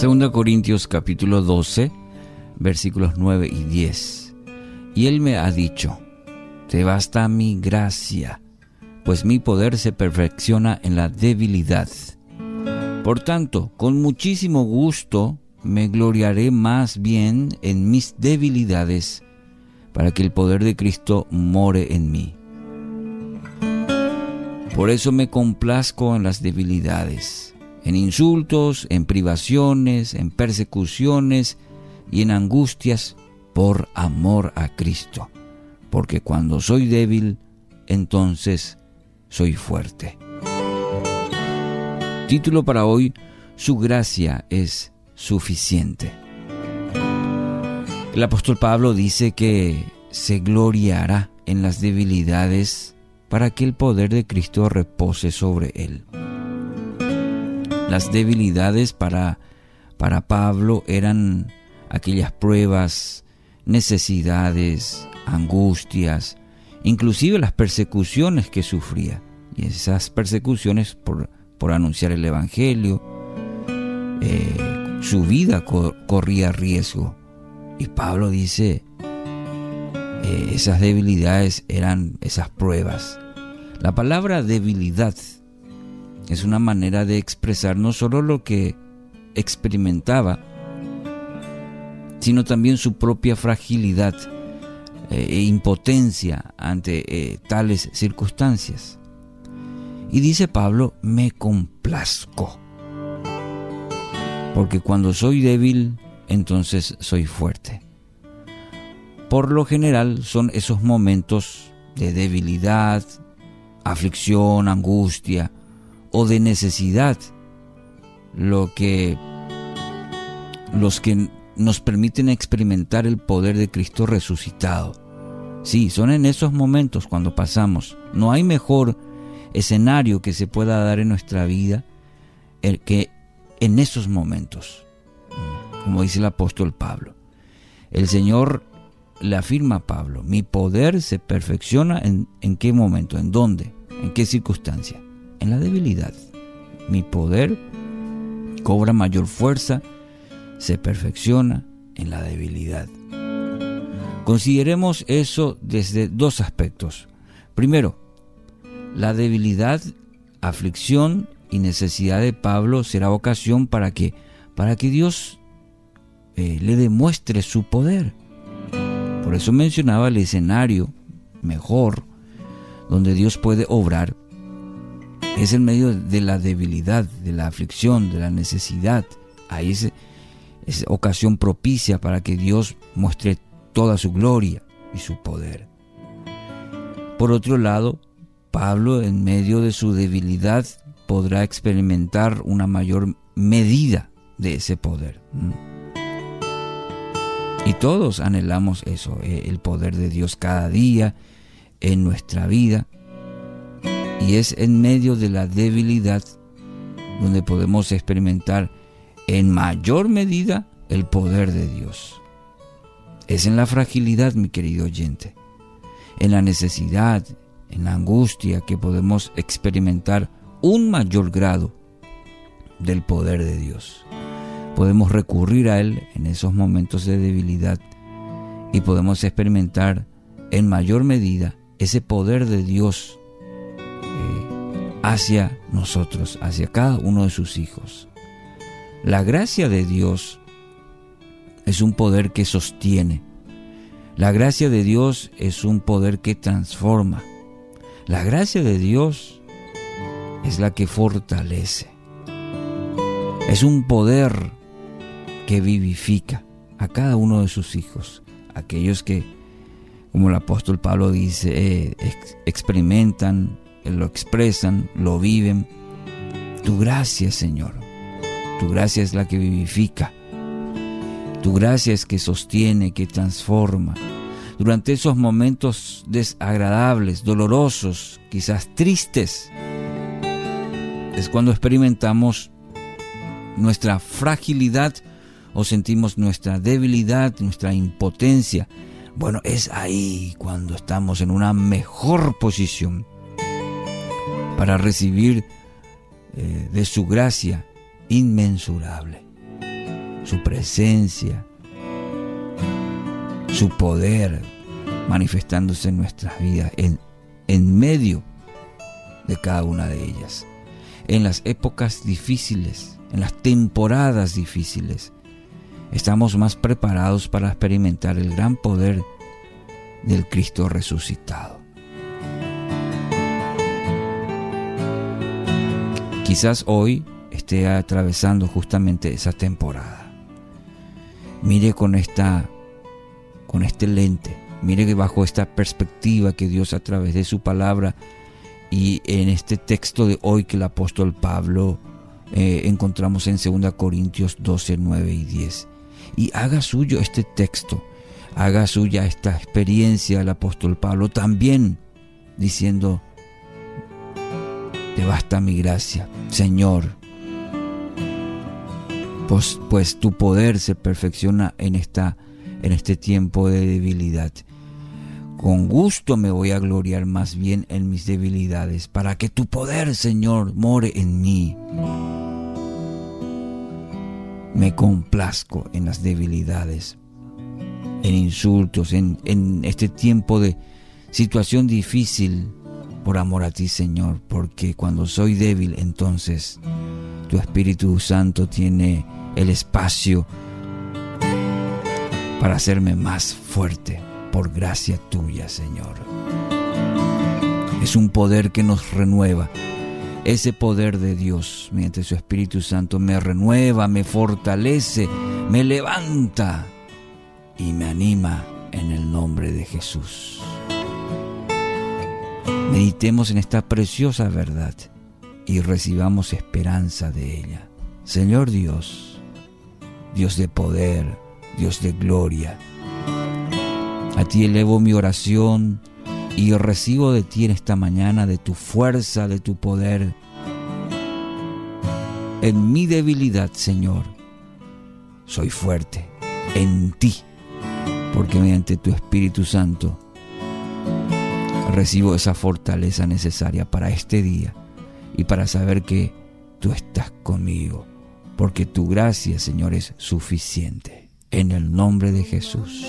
2 Corintios capítulo 12, versículos 9 y 10. Y él me ha dicho, te basta mi gracia, pues mi poder se perfecciona en la debilidad. Por tanto, con muchísimo gusto me gloriaré más bien en mis debilidades, para que el poder de Cristo more en mí. Por eso me complazco en las debilidades en insultos, en privaciones, en persecuciones y en angustias por amor a Cristo. Porque cuando soy débil, entonces soy fuerte. Título para hoy, Su gracia es suficiente. El apóstol Pablo dice que se gloriará en las debilidades para que el poder de Cristo repose sobre él. Las debilidades para, para Pablo eran aquellas pruebas, necesidades, angustias, inclusive las persecuciones que sufría. Y esas persecuciones por, por anunciar el Evangelio, eh, su vida corría riesgo. Y Pablo dice, eh, esas debilidades eran esas pruebas. La palabra debilidad es una manera de expresar no solo lo que experimentaba, sino también su propia fragilidad eh, e impotencia ante eh, tales circunstancias. Y dice Pablo, me complazco, porque cuando soy débil, entonces soy fuerte. Por lo general son esos momentos de debilidad, aflicción, angustia, o de necesidad, lo que los que nos permiten experimentar el poder de Cristo resucitado. Sí, son en esos momentos cuando pasamos. No hay mejor escenario que se pueda dar en nuestra vida que en esos momentos, como dice el apóstol Pablo. El Señor le afirma a Pablo, mi poder se perfecciona en, en qué momento, en dónde, en qué circunstancia en la debilidad. Mi poder cobra mayor fuerza, se perfecciona en la debilidad. Consideremos eso desde dos aspectos. Primero, la debilidad, aflicción y necesidad de Pablo será ocasión para que, para que Dios eh, le demuestre su poder. Por eso mencionaba el escenario mejor donde Dios puede obrar es en medio de la debilidad, de la aflicción, de la necesidad. Ahí es, ocasión propicia para que Dios muestre toda su gloria y su poder. Por otro lado, Pablo en medio de su debilidad podrá experimentar una mayor medida de ese poder. Y todos anhelamos eso, eh, el poder de Dios cada día en nuestra vida. Y es en medio de la debilidad donde podemos experimentar en mayor medida el poder de Dios. Es en la fragilidad, mi querido oyente, en la necesidad, en la angustia que podemos experimentar un mayor grado del poder de Dios. Podemos recurrir a Él en esos momentos de debilidad y podemos experimentar en mayor medida ese poder de Dios hacia nosotros, hacia cada uno de sus hijos. La gracia de Dios es un poder que sostiene. La gracia de Dios es un poder que transforma. La gracia de Dios es la que fortalece. Es un poder que vivifica a cada uno de sus hijos, aquellos que, como el apóstol Pablo dice, eh, experimentan lo expresan, lo viven. Tu gracia, Señor. Tu gracia es la que vivifica. Tu gracia es que sostiene, que transforma. Durante esos momentos desagradables, dolorosos, quizás tristes, es cuando experimentamos nuestra fragilidad o sentimos nuestra debilidad, nuestra impotencia. Bueno, es ahí cuando estamos en una mejor posición para recibir eh, de su gracia inmensurable. su presencia, su poder manifestándose en nuestras vidas, en, en medio de cada una de ellas. En las épocas difíciles, en las temporadas difíciles, estamos más preparados para experimentar el gran poder del Cristo resucitado. Quizás hoy esté atravesando justamente esa temporada. Mire con esta con este lente, mire bajo esta perspectiva que Dios a través de su palabra y en este texto de hoy que el apóstol Pablo eh, encontramos en 2 Corintios 12, 9 y 10. Y haga suyo este texto, haga suya esta experiencia del apóstol Pablo también diciendo, te basta mi gracia, Señor, pues, pues tu poder se perfecciona en, esta, en este tiempo de debilidad. Con gusto me voy a gloriar más bien en mis debilidades, para que tu poder, Señor, more en mí. Me complazco en las debilidades, en insultos, en, en este tiempo de situación difícil, por amor a ti, Señor, porque cuando soy débil, entonces tu Espíritu Santo tiene el espacio para hacerme más fuerte por gracia tuya, Señor. Es un poder que nos renueva. Ese poder de Dios, mediante su Espíritu Santo, me renueva, me fortalece, me levanta y me anima en el nombre de Jesús. Meditemos en esta preciosa verdad y recibamos esperanza de ella. Señor Dios, Dios de poder, Dios de gloria. A ti elevo mi oración y recibo de ti en esta mañana, de tu fuerza, de tu poder. En mi debilidad, Señor, soy fuerte en ti, porque mediante tu Espíritu Santo recibo esa fortaleza necesaria para este día y para saber que tú estás conmigo porque tu gracia, Señor, es suficiente. En el nombre de Jesús.